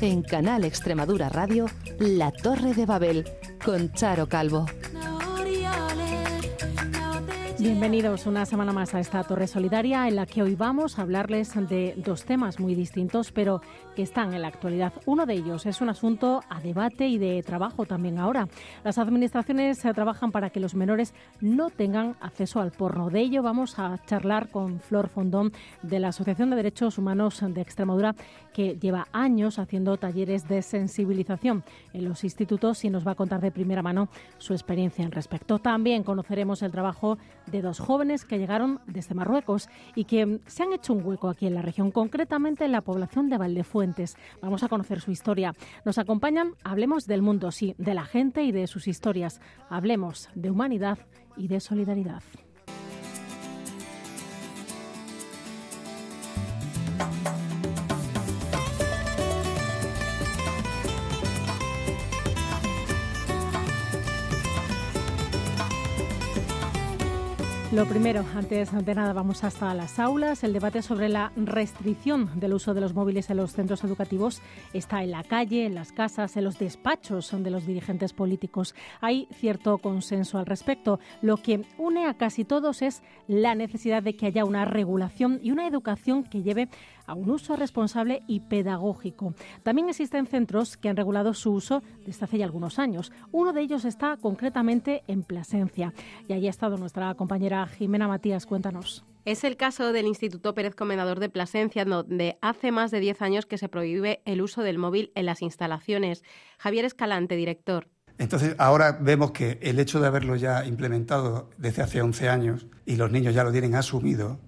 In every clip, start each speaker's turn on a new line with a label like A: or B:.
A: En Canal Extremadura Radio, La Torre de Babel, con Charo Calvo.
B: Bienvenidos una semana más a esta Torre Solidaria en la que hoy vamos a hablarles de dos temas muy distintos pero que están en la actualidad. Uno de ellos es un asunto a debate y de trabajo también ahora. Las administraciones trabajan para que los menores no tengan acceso al porno. De ello vamos a charlar con Flor Fondón de la Asociación de Derechos Humanos de Extremadura que lleva años haciendo talleres de sensibilización en los institutos y nos va a contar de primera mano su experiencia en respecto. También conoceremos el trabajo de de dos jóvenes que llegaron desde Marruecos y que se han hecho un hueco aquí en la región, concretamente en la población de Valdefuentes. Vamos a conocer su historia. Nos acompañan, hablemos del mundo, sí, de la gente y de sus historias. Hablemos de humanidad y de solidaridad. Lo primero, antes de nada, vamos hasta las aulas. El debate sobre la restricción del uso de los móviles en los centros educativos está en la calle, en las casas, en los despachos de los dirigentes políticos. Hay cierto consenso al respecto. Lo que une a casi todos es la necesidad de que haya una regulación y una educación que lleve a un uso responsable y pedagógico. También existen centros que han regulado su uso desde hace ya algunos años. Uno de ellos está concretamente en Plasencia. Y allí ha estado nuestra compañera Jimena Matías. Cuéntanos.
C: Es el caso del Instituto Pérez Comendador de Plasencia, donde hace más de 10 años que se prohíbe el uso del móvil en las instalaciones. Javier Escalante, director.
D: Entonces, ahora vemos que el hecho de haberlo ya implementado desde hace 11 años y los niños ya lo tienen asumido,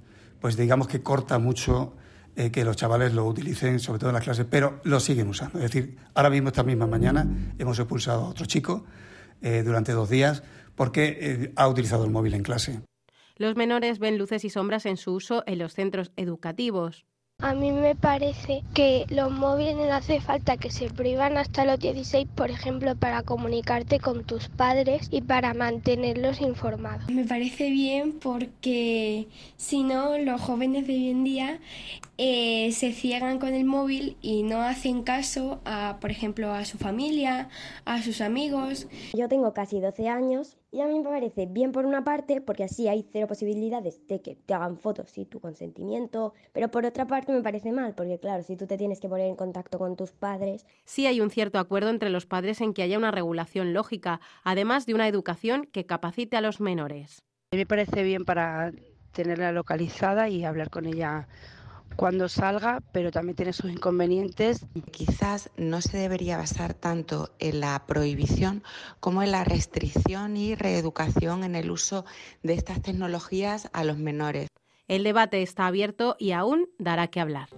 D: pues digamos que corta mucho eh, que los chavales lo utilicen, sobre todo en las clases, pero lo siguen usando. Es decir, ahora mismo, esta misma mañana, hemos expulsado a otro chico eh, durante dos días porque eh, ha utilizado el móvil en clase.
C: Los menores ven luces y sombras en su uso en los centros educativos.
E: A mí me parece que los móviles no hace falta que se prohíban hasta los 16, por ejemplo, para comunicarte con tus padres y para mantenerlos informados.
F: Me parece bien porque si no, los jóvenes de hoy en día eh, se ciegan con el móvil y no hacen caso a, por ejemplo, a su familia, a sus amigos.
G: Yo tengo casi 12 años y a mí me parece bien por una parte, porque así hay cero posibilidades de que te hagan fotos sin tu consentimiento, pero por otra parte me parece mal, porque claro, si tú te tienes que poner en contacto con tus padres.
C: Sí hay un cierto acuerdo entre los padres en que haya una regulación lógica, además de una educación que capacite a los menores.
H: A mí me parece bien para tenerla localizada y hablar con ella cuando salga, pero también tiene sus inconvenientes.
I: Quizás no se debería basar tanto en la prohibición como en la restricción y reeducación en el uso de estas tecnologías a los menores.
C: El debate está abierto y aún dará que hablar.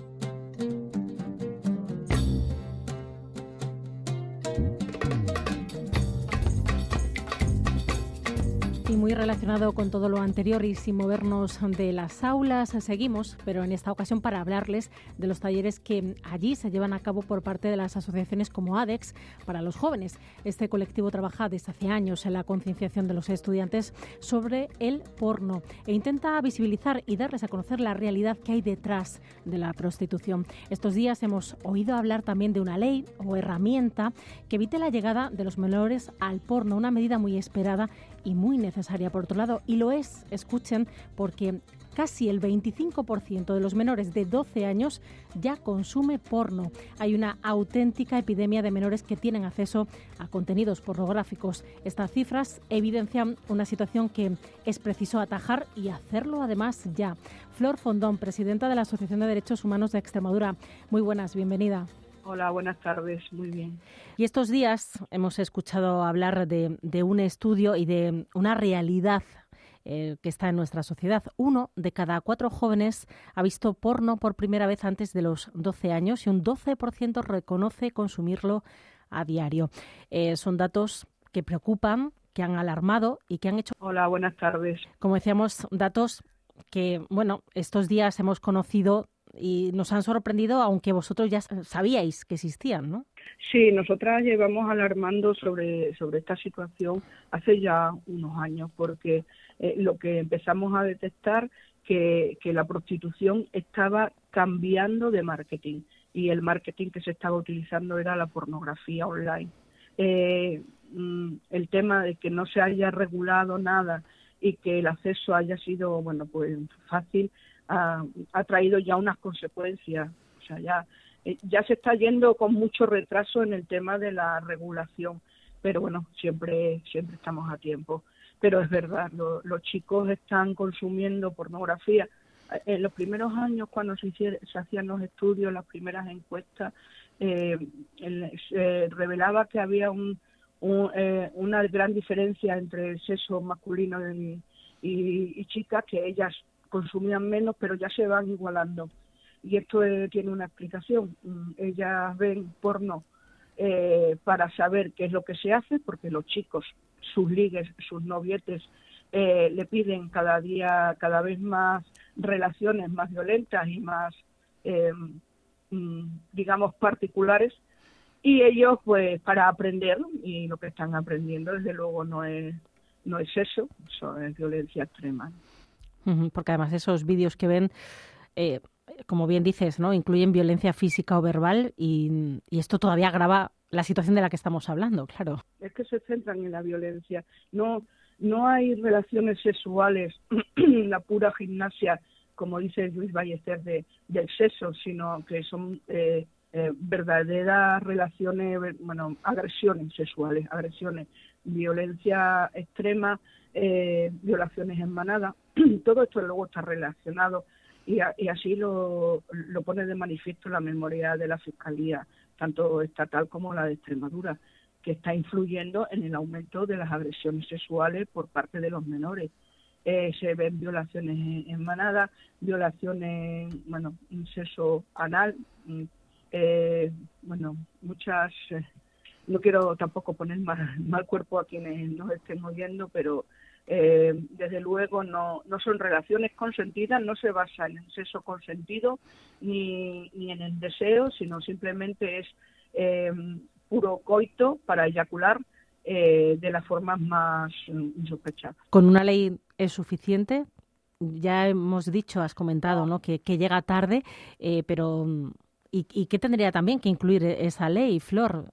B: Relacionado con todo lo anterior y sin movernos de las aulas, seguimos, pero en esta ocasión para hablarles de los talleres que allí se llevan a cabo por parte de las asociaciones como ADEX para los jóvenes. Este colectivo trabaja desde hace años en la concienciación de los estudiantes sobre el porno e intenta visibilizar y darles a conocer la realidad que hay detrás de la prostitución. Estos días hemos oído hablar también de una ley o herramienta que evite la llegada de los menores al porno, una medida muy esperada y muy necesaria por otro lado. Y lo es, escuchen, porque casi el 25% de los menores de 12 años ya consume porno. Hay una auténtica epidemia de menores que tienen acceso a contenidos pornográficos. Estas cifras evidencian una situación que es preciso atajar y hacerlo además ya. Flor Fondón, presidenta de la Asociación de Derechos Humanos de Extremadura. Muy buenas, bienvenida.
J: Hola, buenas tardes, muy bien.
B: Y estos días hemos escuchado hablar de, un estudio y de una realidad eh, que está en nuestra sociedad. Uno de cada cuatro jóvenes ha visto porno por primera vez antes de los 12 años y un 12% reconoce consumirlo a diario. Eh, son datos que preocupan, que han alarmado y que han hecho.
J: Hola, buenas tardes.
B: Como decíamos, datos que, bueno, estos días hemos conocido y nos han sorprendido, aunque vosotros ya sabíais que existían, ¿no?
J: Sí, nosotras llevamos alarmando sobre, sobre esta situación hace ya unos años, porque eh, lo que empezamos a detectar que, que la prostitución estaba cambiando de marketing y el marketing que se estaba utilizando era la pornografía online. Eh, mm, el tema de que no se haya regulado nada y que el acceso haya sido, bueno, pues fácil, ha, ha traído ya unas consecuencias. O sea, ya eh, ya se está yendo con mucho retraso en el tema de la regulación, pero bueno, siempre, siempre estamos a tiempo. Pero es verdad, los chicos están consumiendo pornografía. Eh, en los primeros años, cuando se, se hacían los estudios, las primeras encuestas, eh, se revelaba que había un, una gran diferencia entre el sexo masculino y chicas, que ellas consumían menos, pero ya se van igualando y esto tiene una explicación. Mm, ellas ven porno eh, para saber qué es lo que se hace, porque los chicos, sus ligues, sus novietes, eh, le piden cada día, cada vez más relaciones más violentas y más, eh, mm, digamos, particulares. Y ellos, pues, para aprender, y lo que están aprendiendo, desde luego, no es, no es eso, eso es violencia extrema.
B: Porque además esos vídeos que ven eh, como bien dices, ¿no? incluyen violencia física o verbal y, esto todavía agrava la situación de la que estamos hablando, claro.
J: Es que se centran en la violencia. No, no hay relaciones sexuales, la pura gimnasia, como dice Luis Ballester, de, del sexo, sino que son eh, eh, verdaderas relaciones, bueno, agresiones sexuales, agresiones, violencia extrema, eh, violaciones en manada. Todo esto luego está relacionado y, así lo, lo pone de manifiesto la memoria de la Fiscalía, tanto estatal como la de Extremadura, que está influyendo en el aumento de las agresiones sexuales por parte de los menores. Eh, se ven violaciones en, manada, violaciones, bueno, sexo anal, mm, eh, bueno, muchas, eh, no quiero tampoco poner mal, mal cuerpo a quienes nos estén oyendo, pero eh, desde luego no, no son relaciones consentidas, no se basa en el sexo consentido ni, ni en el deseo, sino simplemente es eh, puro coito para eyacular eh, de las formas más insospechadas.
B: ¿Con una ley es suficiente? Ya hemos dicho, has comentado, ¿no? que, llega tarde, pero ¿y, ¿y, qué tendría también que incluir esa ley, Flor?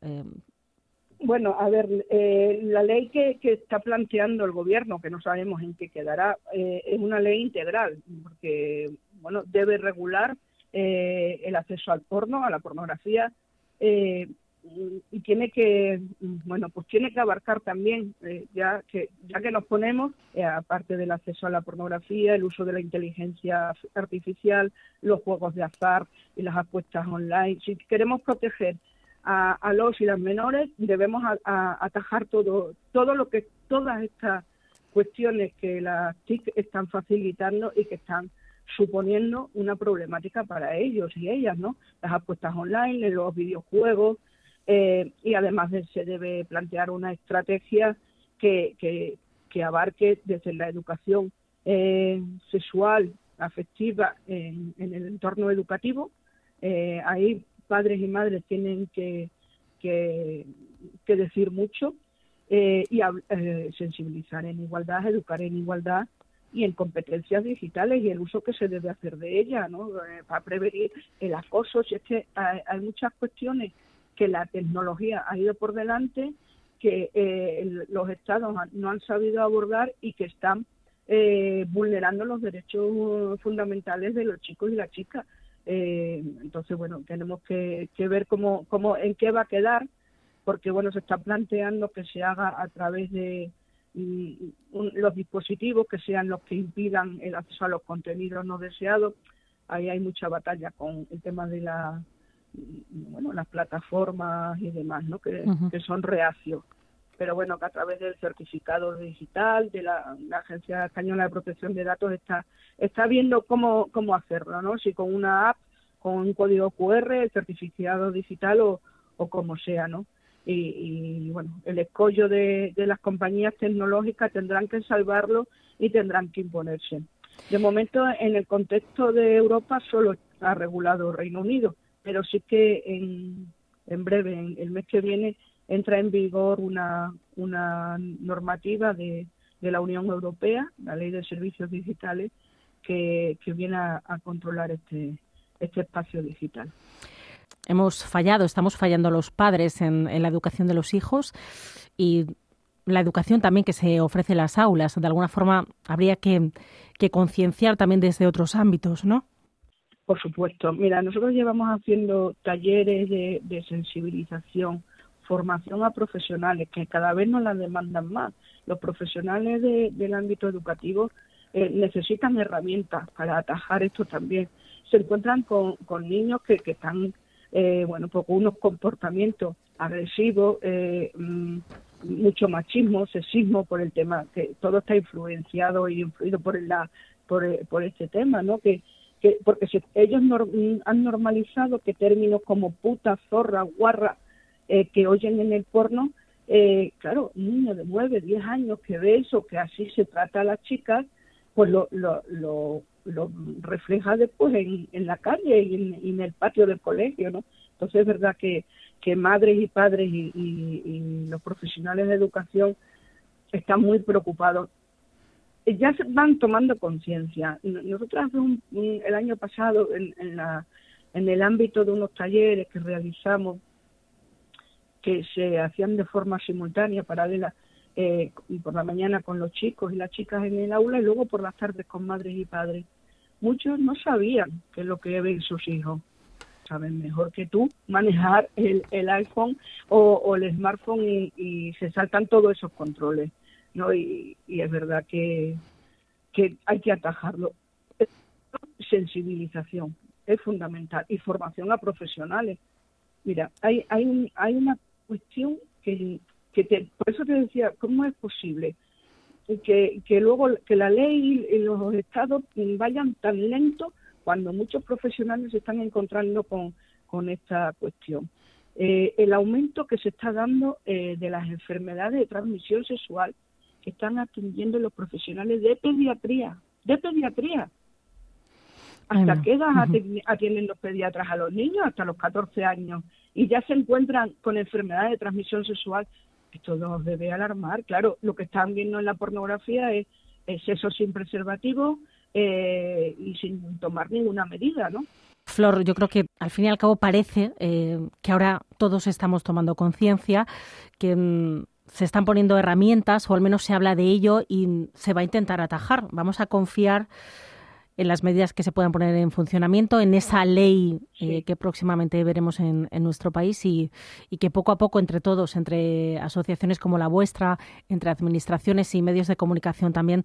J: Bueno, a ver, eh, la ley que, que, está planteando el gobierno, que no sabemos en qué quedará, eh, es una ley integral, porque bueno, debe regular eh, el acceso al porno, a la pornografía, y tiene que, bueno, pues tiene que abarcar también, ya que ya que nos ponemos, aparte del acceso a la pornografía, el uso de la inteligencia artificial, los juegos de azar y las apuestas online, si queremos proteger a, los y las menores, debemos atajar todo, todo lo que, todas estas cuestiones que las TIC están facilitando y que están suponiendo una problemática para ellos y ellas, ¿no? Las apuestas online, los videojuegos, eh, y además se debe plantear una estrategia que, que, abarque desde la educación eh, sexual, afectiva en, en, el entorno educativo. Eh, ahí padres y madres tienen que, que, decir mucho eh, y eh, sensibilizar en igualdad, educar en igualdad y en competencias digitales y el uso que se debe hacer de ellas, ¿no? Eh, para prevenir el acoso. Si es que hay, muchas cuestiones que la tecnología ha ido por delante, que los estados no han sabido abordar y que están vulnerando los derechos fundamentales de los chicos y las chicas. Eh, entonces, bueno, tenemos que, ver cómo, cómo, en qué va a quedar, porque, bueno, se está planteando que se haga a través de mm, los dispositivos que sean los que impidan el acceso a los contenidos no deseados. Ahí hay mucha batalla con el tema de la, mm, bueno, las plataformas y demás, ¿no? Que, que son reacios pero bueno, que a través del certificado digital de la, Agencia Española de Protección de Datos está, está viendo cómo, cómo hacerlo, ¿no? Si con una app, con un código QR, el certificado digital o, o como sea, ¿no? Y, bueno, el escollo de, de las compañías tecnológicas tendrán que salvarlo y tendrán que imponerse. De momento, en el contexto de Europa, solo ha regulado Reino Unido, pero sí que en, en breve, en el mes que viene, entra en vigor una, una normativa de, de la Unión Europea, la Ley de Servicios Digitales, que, que viene a, controlar este, este espacio digital.
B: Hemos fallado, estamos fallando los padres en, en la educación de los hijos y la educación también que se ofrece en las aulas. De alguna forma habría que, que concienciar también desde otros ámbitos, ¿no?
J: Por supuesto. Mira, nosotros llevamos haciendo talleres de, de sensibilización, formación a profesionales que cada vez nos la demandan más. Los profesionales del ámbito educativo eh, necesitan herramientas para atajar esto también. Se encuentran con, con niños que, que están, eh, bueno, pues con unos comportamientos agresivos, eh, mm, mucho machismo, sexismo por el tema, que todo está influenciado y influido por, la, por, por este tema, ¿no? Que, que porque si ellos han normalizado que términos como puta, zorra, guarra, eh, que oyen en el porno, eh, claro, un niño de 9, 10 años que ve eso, que así se trata a las chicas, pues lo, lo, lo, lo refleja después en, en la calle y en, el patio del colegio, ¿no? Entonces es verdad que, que madres y padres y, los profesionales de educación están muy preocupados. Ya se van tomando conciencia. Nosotros el año pasado en, la, en el ámbito de unos talleres que realizamos que se hacían de forma simultánea, paralela, eh, por la mañana con los chicos y las chicas en el aula y luego por las tardes con madres y padres. Muchos no sabían qué es lo que ven sus hijos saben mejor que tú manejar el, el iPhone o, el smartphone y, se saltan todos esos controles, ¿no? Y, es verdad que, que hay que atajarlo. Sensibilización es fundamental y formación a profesionales. Mira, hay, hay, hay una cuestión que, que te, por eso te decía, ¿cómo es posible que, que luego que la ley y los estados vayan tan lento cuando muchos profesionales se están encontrando con, con esta cuestión. Eh, el aumento que se está dando eh, de las enfermedades de transmisión sexual que están atendiendo los profesionales de pediatría, de pediatría. ¿Hasta qué edad atienden los pediatras a los niños? Hasta los 14 años. Y ya se encuentran con enfermedades de transmisión sexual. Esto nos debe alarmar. Claro, lo que están viendo en la pornografía es, es eso sin preservativo, eh, y sin tomar ninguna medida, ¿no?
B: Flor, yo creo que al fin y al cabo parece eh, que ahora todos estamos tomando conciencia, que mm, se están poniendo herramientas, o al menos se habla de ello y se va a intentar atajar. Vamos a confiar en las medidas que se puedan poner en funcionamiento, en esa ley eh, que próximamente veremos en, en nuestro país y, y, que poco a poco entre todos, entre asociaciones como la vuestra, entre administraciones y medios de comunicación también,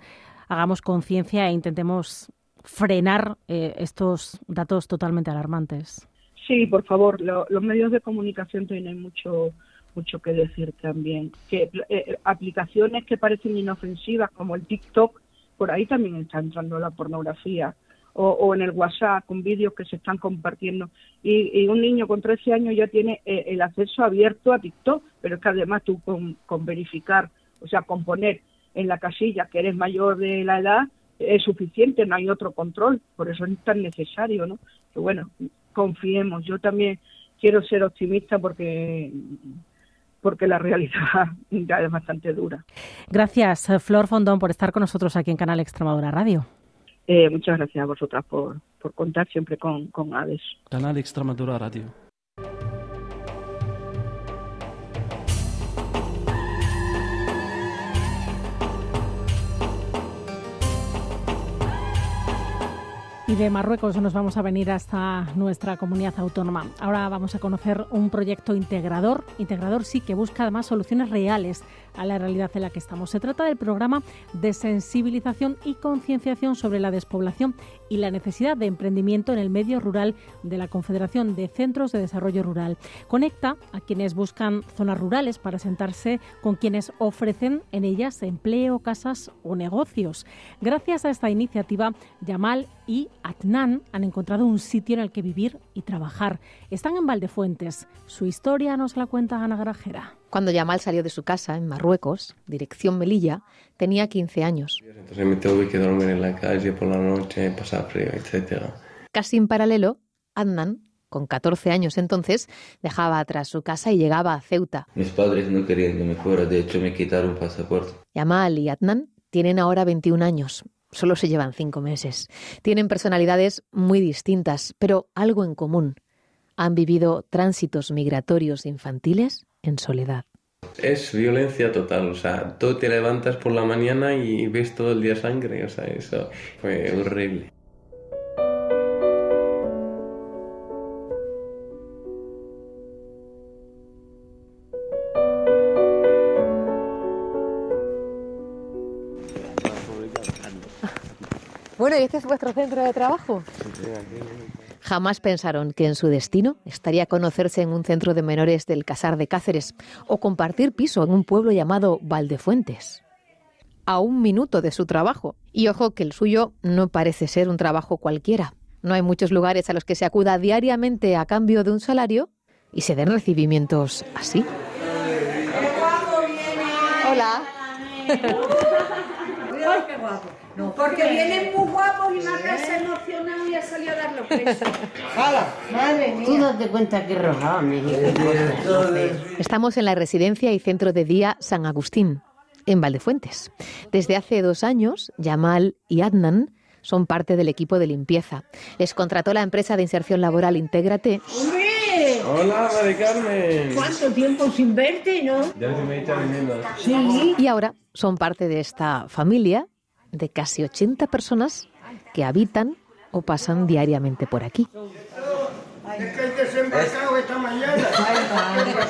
B: hagamos conciencia e intentemos frenar eh, estos datos totalmente alarmantes.
J: Sí, por favor, los medios de comunicación tienen mucho mucho que decir también. Que eh, aplicaciones que parecen inofensivas como el TikTok, por ahí también está entrando la pornografía. O, en el WhatsApp con vídeos que se están compartiendo. Y, un niño con 13 años ya tiene eh, el acceso abierto a TikTok, pero es que además tú con, con verificar, o sea, con poner en la casilla que eres mayor de la edad es suficiente, no hay otro control, por eso es tan necesario, ¿no? Que bueno, confiemos. Yo también quiero ser optimista porque porque la realidad ya es bastante dura.
B: Gracias, Flor Fondón, por estar con nosotros aquí en Canal Extremadura Radio.
J: Eh, muchas gracias a vosotras por, por contar siempre con, con ADES.
K: Canal Extremadura Radio.
B: Y de Marruecos nos vamos a venir hasta nuestra comunidad autónoma. Ahora vamos a conocer un proyecto integrador, integrador sí, que busca además soluciones reales a la realidad en la que estamos. Se trata del programa de sensibilización y concienciación sobre la despoblación y la necesidad de emprendimiento en el medio rural de la Confederación de Centros de Desarrollo Rural. Conecta a quienes buscan zonas rurales para sentarse con quienes ofrecen en ellas empleo, casas o negocios. Gracias a esta iniciativa, Yamal y Atnan han encontrado un sitio en el que vivir y trabajar. Están en Valdefuentes. Su historia nos la cuenta Ana Grajera.
L: Cuando Yamal salió de su casa en Marruecos, dirección Melilla, tenía 15 años.
M: Entonces me tuve que dormir en la calle por la noche, pasar frío, etc.
L: Casi en paralelo, Adnan con 14 años entonces, dejaba atrás su casa y llegaba a Ceuta.
M: Mis padres no querían que me fuera, de hecho me quitaron pasaporte.
L: Yamal y Adnan tienen ahora 21 años. Solo se llevan cinco meses. Tienen personalidades muy distintas, pero algo en común. Han vivido tránsitos migratorios infantiles en soledad.
N: Es violencia total, o sea, tú te levantas por la mañana y ves todo el día sangre, o sea, eso fue horrible.
L: Bueno, ¿y este es vuestro centro de trabajo? Jamás pensaron que en su destino estaría conocerse en un centro de menores del Casar de Cáceres o compartir piso en un pueblo llamado Valdefuentes. A un minuto de su trabajo. Y ojo que el suyo no parece ser un trabajo cualquiera. No hay muchos lugares a los que se acuda diariamente a cambio de un salario y se den recibimientos así.
O: Hola. qué guapo. No, porque vienen muy guapos y me ha emocionado y ha salido a dar los besos. ¡Hala! ¡Madre mía!
P: Tú date cuenta que rojado, mi
L: Estamos en la residencia y centro de día San Agustín, en Valdefuentes. Desde hace dos años, Yamal y Adnan son parte del equipo de limpieza. Les contrató la empresa de inserción laboral Intégrate.
N: Hola, Mari Carmen.
O: ¿Cuánto tiempo sin verte, no?
N: Ya se me echa viniendo.
O: Sí.
L: Y ahora son parte de esta familia de casi 80 personas que habitan o pasan diariamente por aquí.
Q: Es que hay desembarcado esta mañana.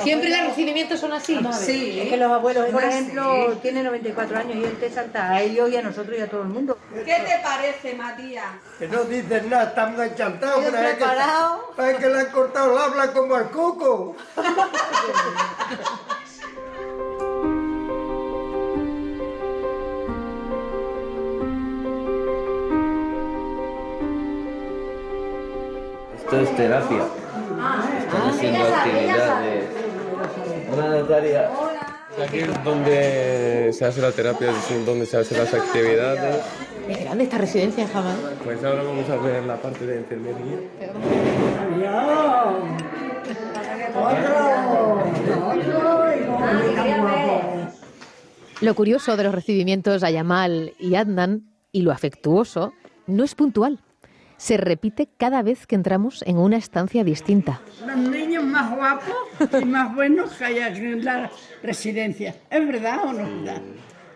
L: ¿Siempre los recibimientos son así?
P: Sí, es que los abuelos, por ejemplo, tienen 94 años y él te salta a ellos y a nosotros y a todo el mundo.
O: ¿Qué te parece, Matías?
Q: Que no dices nada, estamos enchantados.
P: Bien
Q: Parece que, que le han cortado el habla como al coco.
M: es terapia. Están haciendo actividades. Hola Natalia.
N: Aquí es donde se hace la terapia, es donde se hacen las actividades.
L: Es grande esta residencia en Jamán.
N: Pues ahora vamos a ver la parte de enfermería.
L: Lo curioso de los recibimientos a Yamal y Adnan y lo afectuoso no es puntual. Se repite cada vez que entramos en una estancia distinta.
O: Los niños más guapos y más buenos que hay aquí en la residencia. ¿Es verdad o no es verdad?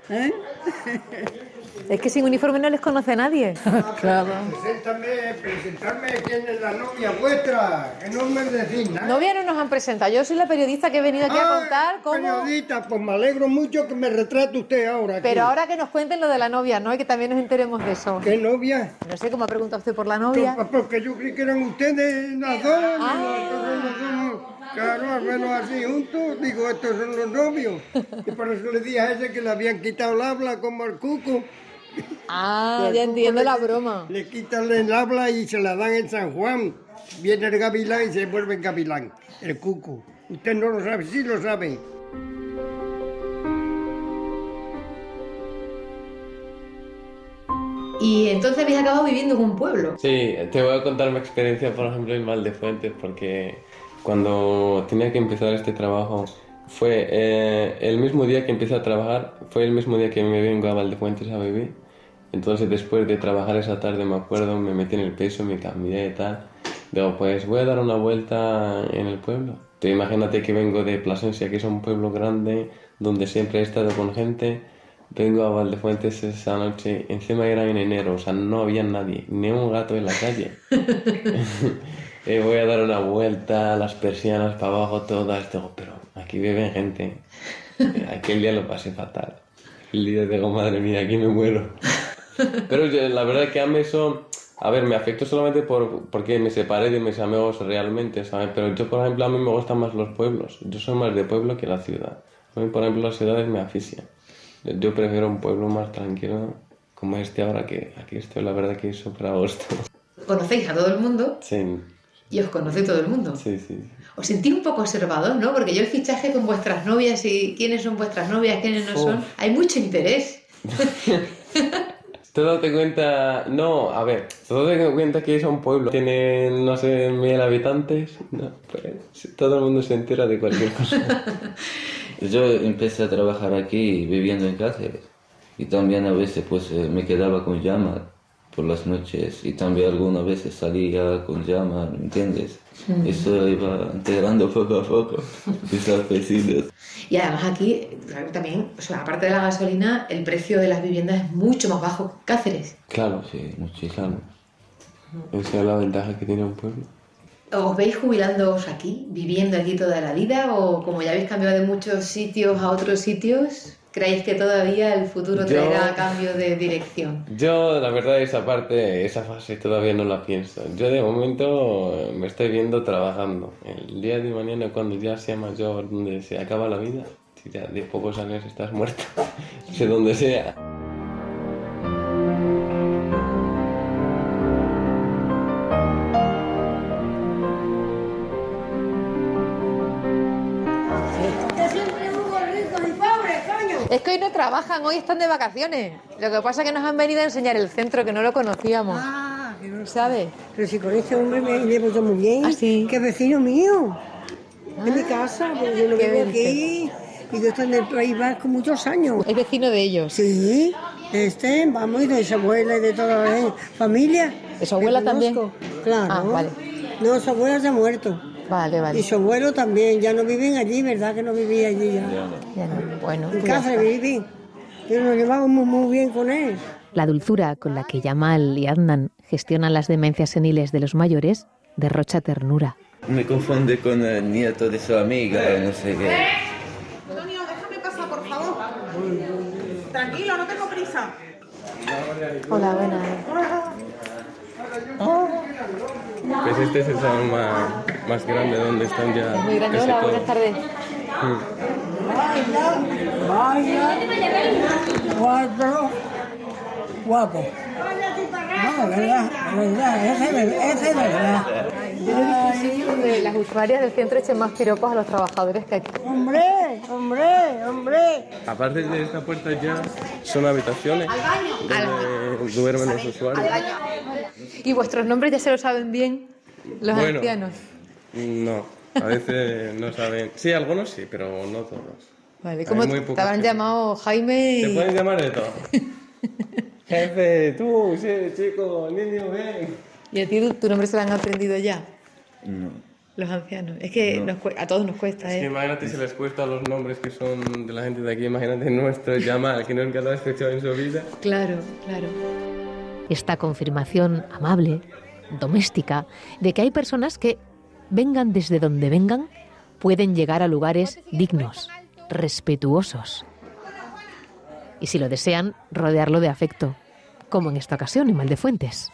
O: ¿Eh?
L: Es que sin uniforme no les conoce nadie.
O: Claro.
Q: Preséntame, presentarme quién es la novia vuestra, que no me decís nada.
L: Novia no nos han presentado. Yo soy la periodista que he venido aquí a
Q: Ah,
L: contar cómo...
Q: Periodista, pues me alegro mucho que me retrate usted ahora. aquí.
L: Pero ahora que nos cuenten lo de la novia, ¿no? Y que también nos enteremos de eso.
Q: ¿Qué novia?
L: No sé cómo ha preguntado usted por la novia.
Q: Pues, Porque yo creí que eran ustedes las dos.
L: Ah.
Q: estos son los Claro, al menos así juntos, digo, estos son los novios. Y por eso le dije a ese que le habían quitado el habla como al cuco.
L: Ah, ya entiendo la broma.
Q: Le quitan el habla y se la dan en San Juan. Viene el gavilán y se vuelve en gavilán, el cuco. Usted no lo sabe, sí lo sabe.
L: Y entonces habéis acabado viviendo en un pueblo.
N: Sí, te voy a contar mi experiencia, por ejemplo, en Valdefuentes, porque cuando tenía que empezar este trabajo, fue eh, el mismo día que empecé a trabajar, fue el mismo día que me vengo a Valdefuentes a vivir. Entonces, después de trabajar esa tarde, me acuerdo, me metí en el peso, me cambié y tal. Digo, pues voy a dar una vuelta en el pueblo. Tú imagínate que vengo de Plasencia, que es un pueblo grande, donde siempre he estado con gente. Vengo a Valdefuentes esa noche, encima era en enero, o sea, no había nadie, ni un gato en la calle. Eh, voy a dar una vuelta, las persianas para abajo todas, digo, pero aquí viven gente. Aquel día lo pasé fatal. El día digo, madre mía, aquí me muero. Pero yo, la verdad que a mí eso, a ver, me afectó solamente por, porque me separé de mis amigos realmente, ¿sabes? Pero yo, por ejemplo, a mí me gustan más los pueblos. Yo soy más de pueblo que la ciudad. A mí, por ejemplo, las ciudades me asfixian. Yo prefiero un pueblo más tranquilo, como este ahora que aquí estoy, la verdad que es súper a gusto.
L: Conocéis a todo el mundo
N: Sí,
L: y os conoce todo el mundo.
N: sí, sí.
L: Os sentís un poco observador, ¿no? Porque yo el fichaje con vuestras novias y quiénes son vuestras novias, quiénes no
N: Uf.
L: son, hay mucho interés.
N: Te date cuenta, no, a ver, te date cuenta que es un pueblo, tiene, no sé, mil habitantes, no, pues todo el mundo se entera de cualquier cosa.
M: Yo empecé a trabajar aquí viviendo en Cáceres y también a veces pues eh, me quedaba con llama por las noches y también algunas veces salía con llama, ¿me entiendes? Eso iba integrando poco a poco esos vecinos.
L: Y además aquí también, o sea, aparte de la gasolina, el precio de las viviendas es mucho más bajo que Cáceres.
N: Claro, sí, muchísimo. Esa es la ventaja que tiene un pueblo.
L: ¿Os veis jubilándoos aquí, viviendo aquí toda la vida? ¿O como ya habéis cambiado de muchos sitios a otros sitios, creéis que todavía el futuro
N: Yo-
L: traerá cambio de dirección?
N: Yo, la verdad, esa parte, esa fase todavía no la pienso. Yo de momento me estoy viendo trabajando. El día de mañana, cuando ya sea mayor, donde se acaba la vida, si ya de pocos años estás muerto, sé donde sea.
L: Es que hoy no trabajan, hoy están de vacaciones. Lo que pasa es que nos han venido a enseñar el centro, que no lo conocíamos.
R: Ah, que no
L: ¿Sabes?
R: Pero si con este hombre me llevo yo muy bien.
L: ¿Ah, sí?
R: Que es vecino mío. En mi casa, porque yo lo vivo aquí. Y yo estoy en el País Vasco muchos años.
L: Es vecino de ellos.
R: Sí. Este, vamos, y de su abuela y de toda la familia.
L: ¿De su abuela también?
R: Claro.
L: Ah, vale.
R: No, su abuela se ha muerto.
L: Vale, vale.
R: Y su abuelo también. Ya no viven allí, ¿verdad? Que no vivía allí ya.
L: Ya no. Bueno,
R: En
L: pues
R: Cáceres
L: está.
R: viví. Yo nos llevamos muy, bien con él.
L: La dulzura con la que Yamal y Adnan gestionan las demencias seniles de los mayores derrocha ternura.
M: Me confunde con el nieto de su amiga, no sé qué.
S: Antonio, déjame pasar, por favor. Tranquilo, no tengo prisa.
L: Hola, buenas.
N: Pues este es el salón más, más grande donde están ya.
L: Muy grande. Hola, buenas tardes.
N: Mm.
R: Vaya, cuatro, guapo. No, verdad, verdad, ese es verdad, ese es verdad.
L: donde las usuarias del centro echen más piropos a los trabajadores que aquí.
R: Hombre, hombre, hombre.
N: Aparte de esta puerta ya son habitaciones donde duermen los usuarios.
L: ¿Y vuestros nombres ya se lo saben bien los
N: Bueno.
L: ancianos?
N: No, a veces no saben. Sí, algunos sí, pero no todos.
L: Vale, ¿cómo te habrán llamado Jaime?
N: Te
L: y-
N: pueden llamar de todo. Jefe, tú, sí, chico, niño, ven.
L: ¿Y a ti tu, nombre se lo han aprendido ya?
M: No.
L: Los ancianos. Es que nos cue- a todos nos cuesta,
N: Es que
L: ¿eh?
N: imagínate si les cuesta los nombres que son de la gente de aquí, imagínate nuestro, llama que nunca lo ha escuchado en su vida.
L: Claro, claro. Esta confirmación amable, doméstica, de que hay personas que, vengan desde donde vengan, pueden llegar a lugares dignos, respetuosos. Y si lo desean, rodearlo de afecto, como en esta ocasión en Maldefuentes.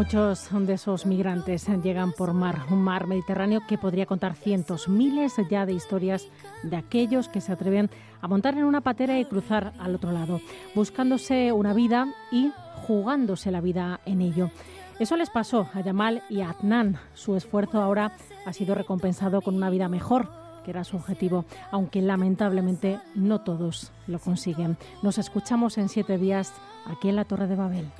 B: Muchos de esos migrantes llegan por mar, un mar Mediterráneo que podría contar cientos, miles ya de historias de aquellos que se atreven a montar en una patera y cruzar al otro lado, buscándose una vida y jugándose la vida en ello. Eso les pasó a Yamal y a Adnan. Su esfuerzo ahora ha sido recompensado con una vida mejor, que era su objetivo, aunque lamentablemente no todos lo consiguen. Nos escuchamos en siete días aquí en la Torre de Babel.